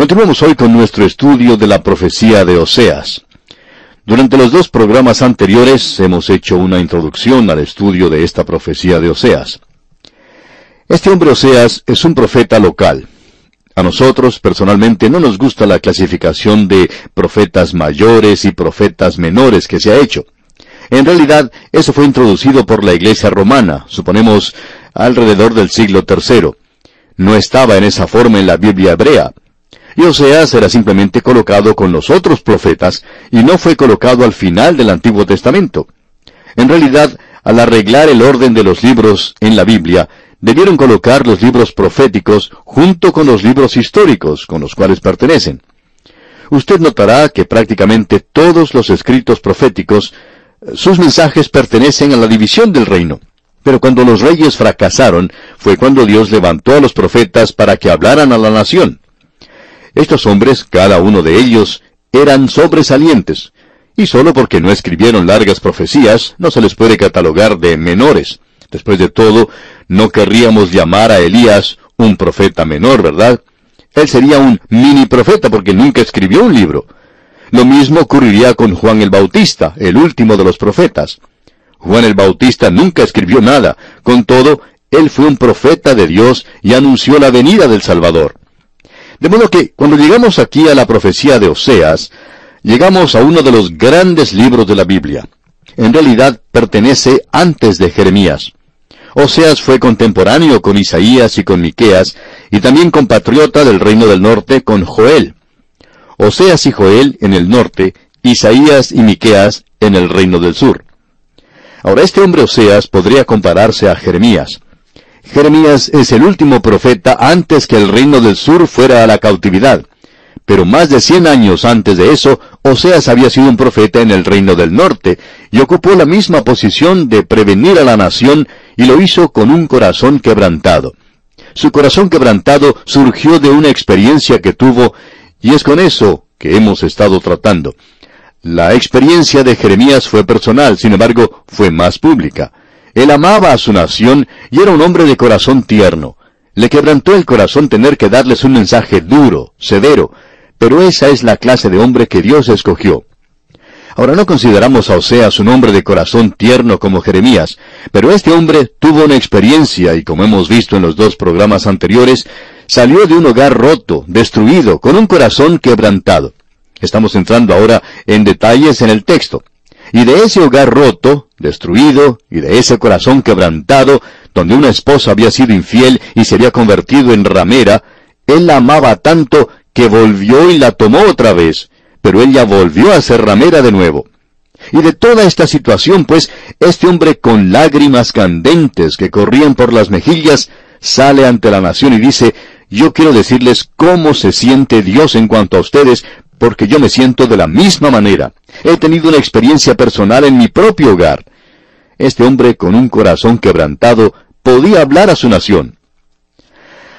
Continuamos hoy con nuestro estudio de la profecía de Oseas. Durante los dos programas anteriores hemos hecho una introducción al estudio de esta profecía de Oseas. Este hombre Oseas es un profeta local. A nosotros personalmente no nos gusta la clasificación de profetas mayores y profetas menores que se ha hecho. En realidad, eso fue introducido por la Iglesia romana, suponemos alrededor del siglo III. No estaba en esa forma en la Biblia hebrea. Y Oseas era simplemente colocado con los otros profetas y no fue colocado al final del Antiguo Testamento. En realidad, al arreglar el orden de los libros en la Biblia, debieron colocar los libros proféticos junto con los libros históricos con los cuales pertenecen. Usted notará que prácticamente todos los escritos proféticos, sus mensajes pertenecen a la división del reino. Pero cuando los reyes fracasaron, fue cuando Dios levantó a los profetas para que hablaran a la nación. Estos hombres, cada uno de ellos, eran sobresalientes, y solo porque no escribieron largas profecías, no se les puede catalogar de menores. Después de todo, no querríamos llamar a Elías un profeta menor, ¿verdad? Él sería un mini profeta porque nunca escribió un libro. Lo mismo ocurriría con Juan el Bautista, el último de los profetas. Juan el Bautista nunca escribió nada, con todo, él fue un profeta de Dios y anunció la venida del Salvador. De modo que cuando llegamos aquí a la profecía de Oseas, llegamos a uno de los grandes libros de la Biblia. En realidad pertenece antes de Jeremías. Oseas fue contemporáneo con Isaías y con Miqueas, y también compatriota del reino del norte con Joel. Oseas y Joel en el norte, Isaías y Miqueas en el reino del sur. Ahora este hombre Oseas podría compararse a Jeremías. Jeremías es el último profeta antes que el reino del sur fuera a la cautividad. Pero más de cien años antes de eso, Oseas había sido un profeta en el reino del norte, y ocupó la misma posición de prevenir a la nación, y lo hizo con un corazón quebrantado. Su corazón quebrantado surgió de una experiencia que tuvo, y es con eso que hemos estado tratando. La experiencia de Jeremías fue personal, sin embargo, fue más pública. Él amaba a su nación y era un hombre de corazón tierno. Le quebrantó el corazón tener que darles un mensaje duro, severo, pero esa es la clase de hombre que Dios escogió. Ahora no consideramos a Oseas un hombre de corazón tierno como Jeremías, pero este hombre tuvo una experiencia y como hemos visto en los dos programas anteriores, salió de un hogar roto, destruido, con un corazón quebrantado. Estamos entrando ahora en detalles en el texto. Y de ese hogar roto, destruido, y de ese corazón quebrantado, donde una esposa había sido infiel y se había convertido en ramera, él la amaba tanto que volvió y la tomó otra vez, pero ella volvió a ser ramera de nuevo. Y de toda esta situación, pues, este hombre con lágrimas candentes que corrían por las mejillas, sale ante la nación y dice, yo quiero decirles cómo se siente Dios en cuanto a ustedes, porque yo me siento de la misma manera. He tenido una experiencia personal en mi propio hogar. Este hombre con un corazón quebrantado podía hablar a su nación.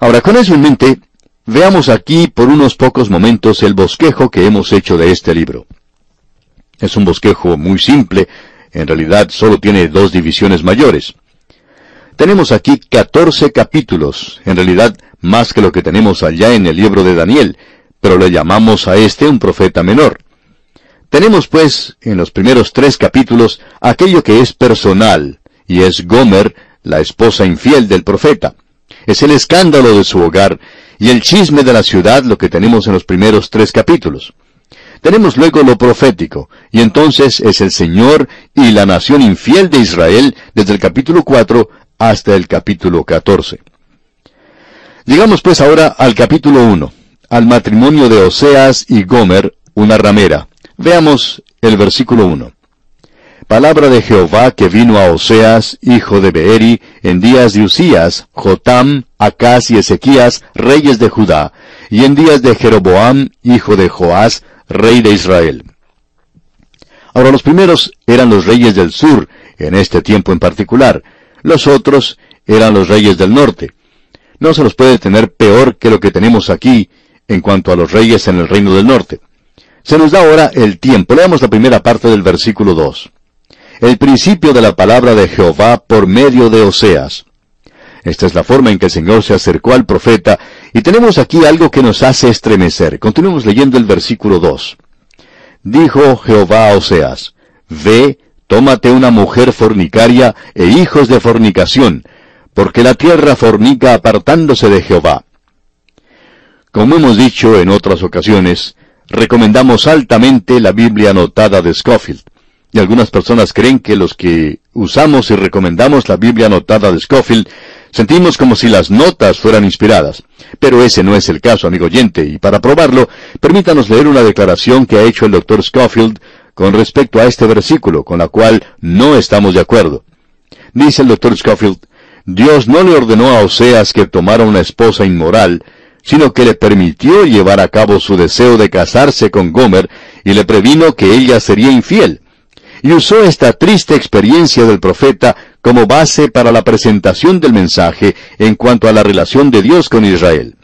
Ahora, con eso en mente, veamos aquí por unos pocos momentos el bosquejo que hemos hecho de este libro. Es un bosquejo muy simple, en realidad solo tiene dos divisiones mayores. Tenemos aquí 14 capítulos, en realidad más que lo que tenemos allá en el libro de Daniel, pero le llamamos a este un profeta menor. Tenemos pues en los primeros tres capítulos aquello que es personal, y es Gomer, la esposa infiel del profeta. Es el escándalo de su hogar, y el chisme de la ciudad lo que tenemos en los primeros tres capítulos. Tenemos luego lo profético, y entonces es el Señor y la nación infiel de Israel desde el capítulo 4 hasta el capítulo 14. Llegamos pues ahora al capítulo 1 al matrimonio de Oseas y Gomer, una ramera. Veamos el versículo 1. Palabra de Jehová que vino a Oseas, hijo de Beeri, en días de Usías, Jotam, Acaz y Ezequías, reyes de Judá, y en días de Jeroboam, hijo de Joás, rey de Israel. Ahora los primeros eran los reyes del sur, en este tiempo en particular. Los otros eran los reyes del norte. No se los puede tener peor que lo que tenemos aquí, en cuanto a los reyes en el reino del norte. Se nos da ahora el tiempo. Leamos la primera parte del versículo 2. El principio de la palabra de Jehová por medio de Oseas. Esta es la forma en que el Señor se acercó al profeta Y tenemos aquí algo que nos hace estremecer. Continuemos leyendo el versículo 2. Dijo Jehová a Oseas, Ve, tómate una mujer fornicaria e hijos de fornicación, porque la tierra fornica apartándose de Jehová. Como hemos dicho en otras ocasiones, recomendamos altamente la Biblia anotada de Scofield. Y algunas personas creen que los que usamos y recomendamos la Biblia anotada de Scofield sentimos como si las notas fueran inspiradas. Pero ese no es el caso, amigo oyente, y para probarlo, permítanos leer una declaración que ha hecho el doctor Scofield con respecto a este versículo, con la cual no estamos de acuerdo. Dice el doctor Scofield, Dios no le ordenó a Oseas que tomara una esposa inmoral, sino que le permitió llevar a cabo su deseo de casarse con Gomer y le previno que ella sería infiel. Y usó esta triste experiencia del profeta como base para la presentación del mensaje en cuanto a la relación de Dios con Israel.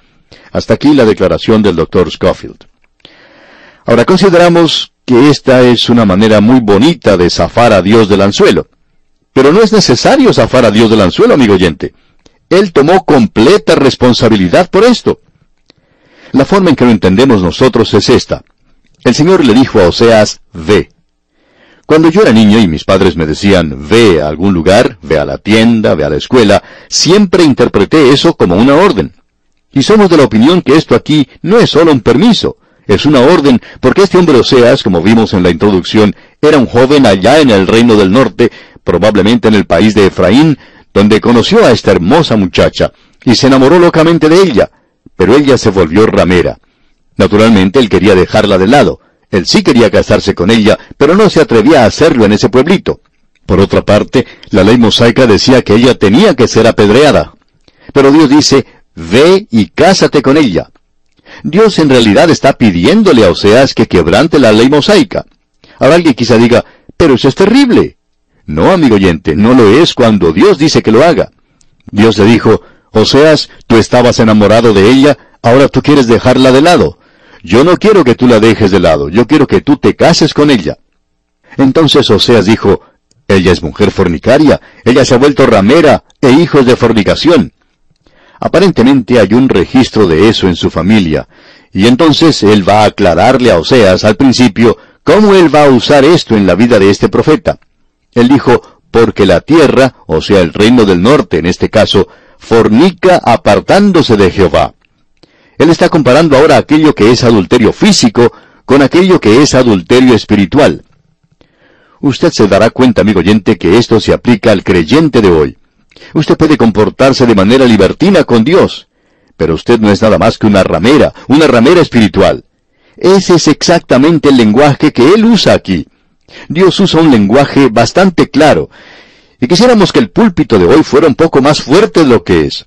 Hasta aquí la declaración del doctor Scofield. Ahora consideramos que esta es una manera muy bonita de zafar a Dios del anzuelo. Pero no es necesario zafar a Dios del anzuelo, amigo oyente. Él tomó completa responsabilidad por esto. La forma en que lo entendemos nosotros es esta. El Señor le dijo a Oseas, ve. Cuando yo era niño y mis padres me decían, ve a algún lugar, ve a la tienda, ve a la escuela, siempre interpreté eso como una orden. Y somos de la opinión que esto aquí no es solo un permiso, es una orden, porque este hombre Oseas, como vimos en la introducción, era un joven allá en el reino del norte, probablemente en el país de Efraín, donde conoció a esta hermosa muchacha, y se enamoró locamente de ella, pero ella se volvió ramera. Naturalmente él quería dejarla de lado. Él sí quería casarse con ella, pero no se atrevía a hacerlo en ese pueblito. Por otra parte, la ley mosaica decía que ella tenía que ser apedreada. Pero Dios dice, ve y cásate con ella. Dios en realidad está pidiéndole a Oseas que quebrante la ley mosaica. Ahora alguien quizá diga, pero eso es terrible. No, amigo oyente, no lo es cuando Dios dice que lo haga. Dios le dijo, Oseas, tú estabas enamorado de ella, ahora tú quieres dejarla de lado. Yo no quiero que tú la dejes de lado, yo quiero que tú te cases con ella. Entonces Oseas dijo, ella es mujer fornicaria, ella se ha vuelto ramera e hijos de fornicación. Aparentemente hay un registro de eso en su familia, y entonces él va a aclararle a Oseas al principio cómo él va a usar esto en la vida de este profeta. Él dijo, porque la tierra, o sea el reino del norte en este caso, fornica apartándose de Jehová. Él está comparando ahora aquello que es adulterio físico con aquello que es adulterio espiritual. Usted se dará cuenta, amigo oyente, que esto se aplica al creyente de hoy. Usted puede comportarse de manera libertina con Dios, pero usted no es nada más que una ramera, una ramera espiritual. Ese es exactamente el lenguaje que Él usa aquí. Dios usa un lenguaje bastante claro, y quisiéramos que el púlpito de hoy fuera un poco más fuerte de lo que es.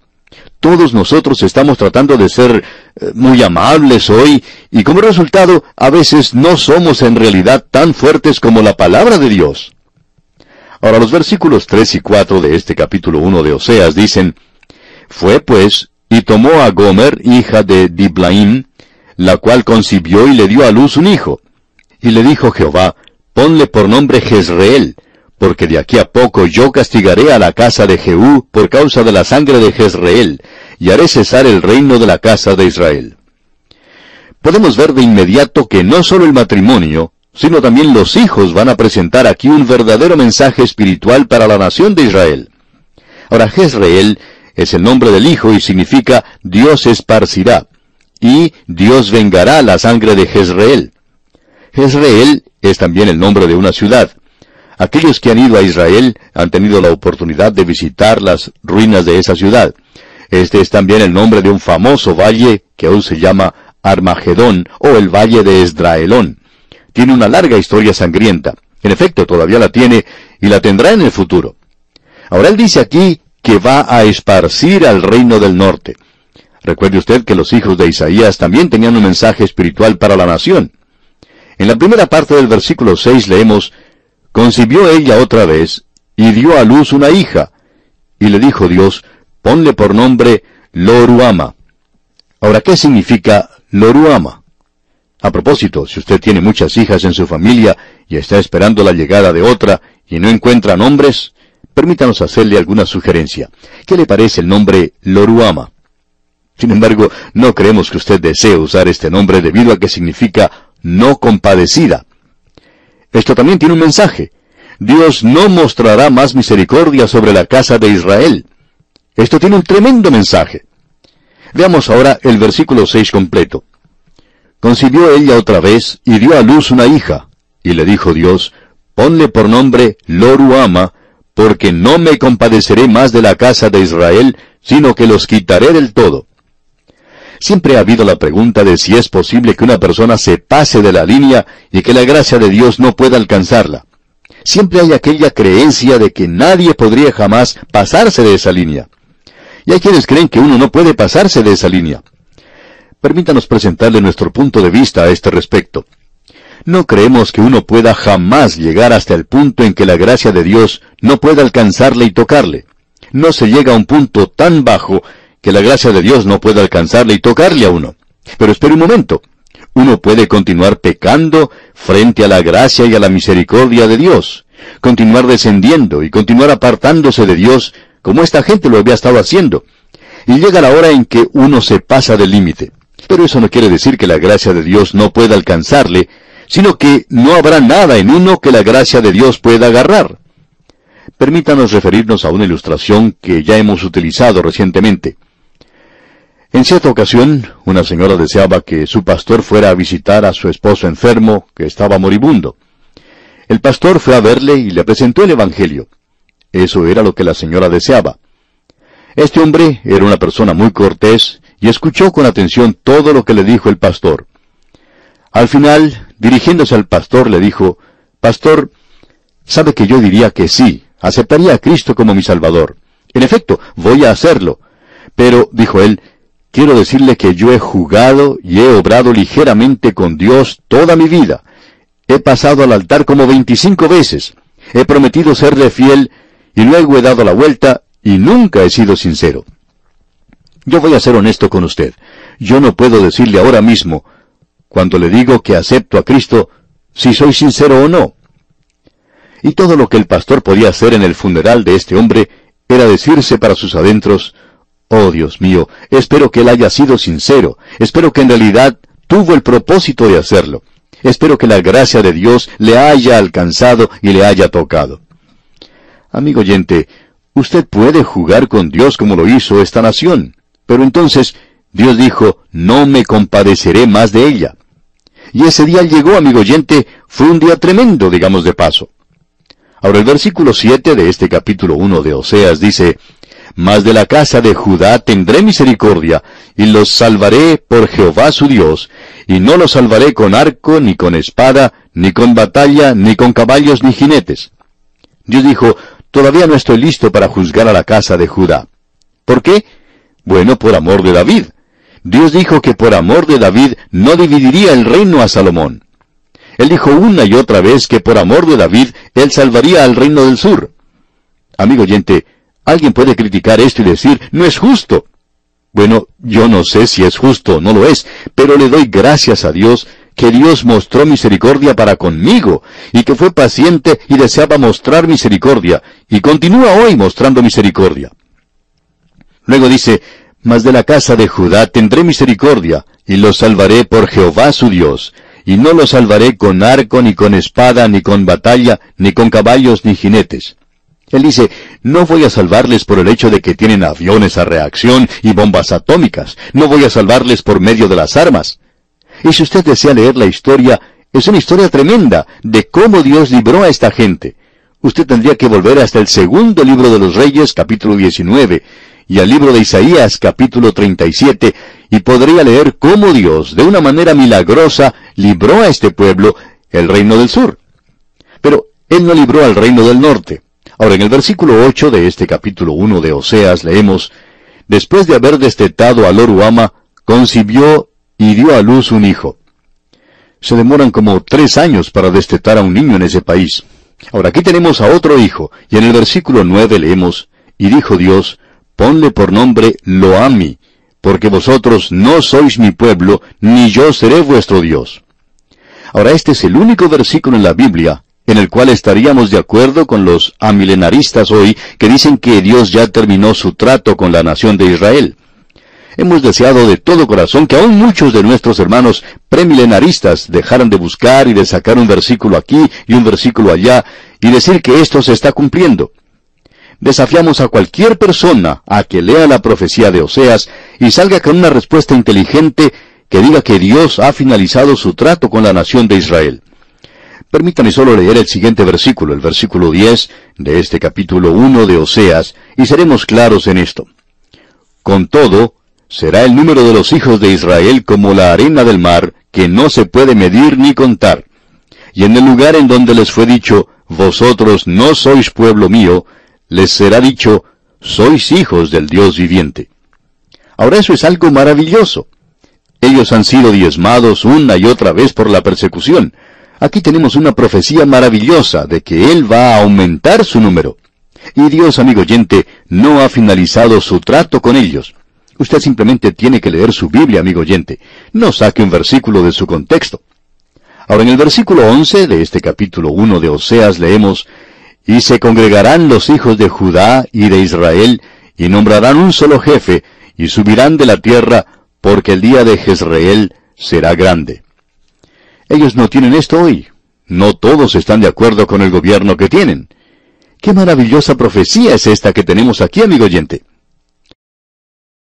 Todos nosotros estamos tratando de ser eh, muy amables hoy, y como resultado, a veces no somos en realidad tan fuertes como la palabra de Dios. Ahora los versículos 3 y 4 de este capítulo 1 de Oseas dicen, Fue pues, y tomó a Gomer, hija de Diblaim, la cual concibió y le dio a luz un hijo. Y le dijo Jehová, Ponle por nombre Jezreel, porque de aquí a poco yo castigaré a la casa de Jehú por causa de la sangre de Jezreel, y haré cesar el reino de la casa de Israel. Podemos ver de inmediato que no solo el matrimonio, sino también los hijos van a presentar aquí un verdadero mensaje espiritual para la nación de Israel. Ahora, Jezreel es el nombre del hijo y significa Dios esparcirá, y Dios vengará la sangre de Jezreel. Jezreel es también el nombre de una ciudad. Aquellos que han ido a Israel han tenido la oportunidad de visitar las ruinas de esa ciudad. Este es también el nombre de un famoso valle que aún se llama Armagedón o el Valle de Esdraelón tiene una larga historia sangrienta. En efecto, todavía la tiene y la tendrá en el futuro. Ahora él dice aquí que va a esparcir al reino del norte. Recuerde usted que los hijos de Isaías también tenían un mensaje espiritual para la nación. En la primera parte del versículo 6 leemos, Concibió ella otra vez, y dio a luz una hija. Y le dijo Dios, ponle por nombre Loruama. Ahora, ¿qué significa Loruama? A propósito, si usted tiene muchas hijas en su familia y está esperando la llegada de otra y no encuentra nombres, permítanos hacerle alguna sugerencia. ¿Qué le parece el nombre Loruama? Sin embargo, no creemos que usted desee usar este nombre debido a que significa no compadecida. Esto también tiene un mensaje. Dios no mostrará más misericordia sobre la casa de Israel. Esto tiene un tremendo mensaje. Veamos ahora el versículo 6 completo. Concibió ella otra vez y dio a luz una hija. Y le dijo Dios, ponle por nombre Loruama, porque no me compadeceré más de la casa de Israel, sino que los quitaré del todo. Siempre ha habido la pregunta de si es posible que una persona se pase de la línea y que la gracia de Dios no pueda alcanzarla. Siempre hay aquella creencia de que nadie podría jamás pasarse de esa línea. Y hay quienes creen que uno no puede pasarse de esa línea. Permítanos presentarle nuestro punto de vista a este respecto. No creemos que uno pueda jamás llegar hasta el punto en que la gracia de Dios no pueda alcanzarle y tocarle. No se llega a un punto tan bajo que la gracia de Dios no pueda alcanzarle y tocarle a uno. Pero espere un momento. Uno puede continuar pecando frente a la gracia y a la misericordia de Dios, continuar descendiendo y continuar apartándose de Dios como esta gente lo había estado haciendo. Y llega la hora en que uno se pasa del límite. Pero eso no quiere decir que la gracia de Dios no pueda alcanzarle, sino que no habrá nada en uno que la gracia de Dios pueda agarrar. Permítanos referirnos a una ilustración que ya hemos utilizado recientemente. En cierta ocasión, una señora deseaba que su pastor fuera a visitar a su esposo enfermo, que estaba moribundo. El pastor fue a verle y le presentó el Evangelio. Eso era lo que la señora deseaba. Este hombre era una persona muy cortés y escuchó con atención todo lo que le dijo el pastor. Al final, dirigiéndose al pastor, le dijo, Pastor, sabe que yo diría que sí, aceptaría a Cristo como mi Salvador. En efecto, voy a hacerlo. Pero, dijo él, quiero decirle que yo he jugado y he obrado ligeramente con Dios toda mi vida. He pasado al altar como veinticinco veces. He prometido serle fiel y luego he dado la vuelta y nunca he sido sincero. Yo voy a ser honesto con usted. Yo no puedo decirle ahora mismo, cuando le digo que acepto a Cristo, si soy sincero o no. Y todo lo que el pastor podía hacer en el funeral de este hombre era decirse para sus adentros, Oh Dios mío, espero que él haya sido sincero, espero que en realidad tuvo el propósito de hacerlo. Espero que la gracia de Dios le haya alcanzado y le haya tocado. Amigo oyente, usted puede jugar con Dios como lo hizo esta nación, pero entonces Dios dijo, no me compadeceré más de ella. Y ese día llegó, amigo oyente, fue un día tremendo, digamos de paso. Ahora el versículo 7 de este capítulo 1 de Oseas dice, mas de la casa de Judá tendré misericordia, y los salvaré por Jehová su Dios, y no los salvaré con arco, ni con espada, ni con batalla, ni con caballos, ni jinetes. Dios dijo, todavía no estoy listo para juzgar a la casa de Judá. ¿Por qué? Bueno, por amor de David. Dios dijo que por amor de David no dividiría el reino a Salomón. Él dijo una y otra vez que por amor de David él salvaría al reino del sur. Amigo oyente, Alguien puede criticar esto y decir, no es justo. Bueno, yo no sé si es justo o no lo es, pero le doy gracias a Dios que Dios mostró misericordia para conmigo, y que fue paciente y deseaba mostrar misericordia, y continúa hoy mostrando misericordia. Luego dice, Mas de la casa de Judá tendré misericordia, y los salvaré por Jehová su Dios, y no los salvaré con arco, ni con espada, ni con batalla, ni con caballos, ni jinetes. Él dice, no voy a salvarles por el hecho de que tienen aviones a reacción y bombas atómicas. No voy a salvarles por medio de las armas. Y si usted desea leer la historia, es una historia tremenda de cómo Dios libró a esta gente. Usted tendría que volver hasta el segundo libro de los Reyes, capítulo 19, y al libro de Isaías, capítulo 37, y podría leer cómo Dios, de una manera milagrosa, libró a este pueblo, el reino del sur. Pero Él no libró al reino del norte. Ahora, en el versículo 8 de este capítulo 1 de Oseas leemos, Después de haber destetado a Loruama, concibió y dio a luz un hijo. Se demoran como tres años para destetar a un niño en ese país. Ahora aquí tenemos a otro hijo, y en el versículo 9 leemos, Y dijo Dios, Ponle por nombre Loami, porque vosotros no sois mi pueblo, ni yo seré vuestro Dios. Ahora este es el único versículo en la Biblia en el cual estaríamos de acuerdo con los amilenaristas hoy que dicen que Dios ya terminó su trato con la nación de Israel. Hemos deseado de todo corazón que aún muchos de nuestros hermanos premilenaristas dejaran de buscar y de sacar un versículo aquí y un versículo allá y decir que esto se está cumpliendo. Desafiamos a cualquier persona a que lea la profecía de Oseas y salga con una respuesta inteligente que diga que Dios ha finalizado su trato con la nación de Israel. Permítame solo leer el siguiente versículo, el versículo 10 de este capítulo 1 de Oseas, y seremos claros en esto. Con todo, será el número de los hijos de Israel como la arena del mar, que no se puede medir ni contar. Y en el lugar en donde les fue dicho, vosotros no sois pueblo mío, les será dicho, sois hijos del Dios viviente. Ahora eso es algo maravilloso. Ellos han sido diezmados una y otra vez por la persecución. Aquí tenemos una profecía maravillosa de que Él va a aumentar su número. Y Dios, amigo oyente, no ha finalizado su trato con ellos. Usted simplemente tiene que leer su Biblia, amigo oyente. No saque un versículo de su contexto. Ahora en el versículo 11 de este capítulo 1 de Oseas leemos, Y se congregarán los hijos de Judá y de Israel, y nombrarán un solo jefe, y subirán de la tierra, porque el día de Jezreel será grande. Ellos no tienen esto hoy. No todos están de acuerdo con el gobierno que tienen. Qué maravillosa profecía es esta que tenemos aquí, amigo oyente.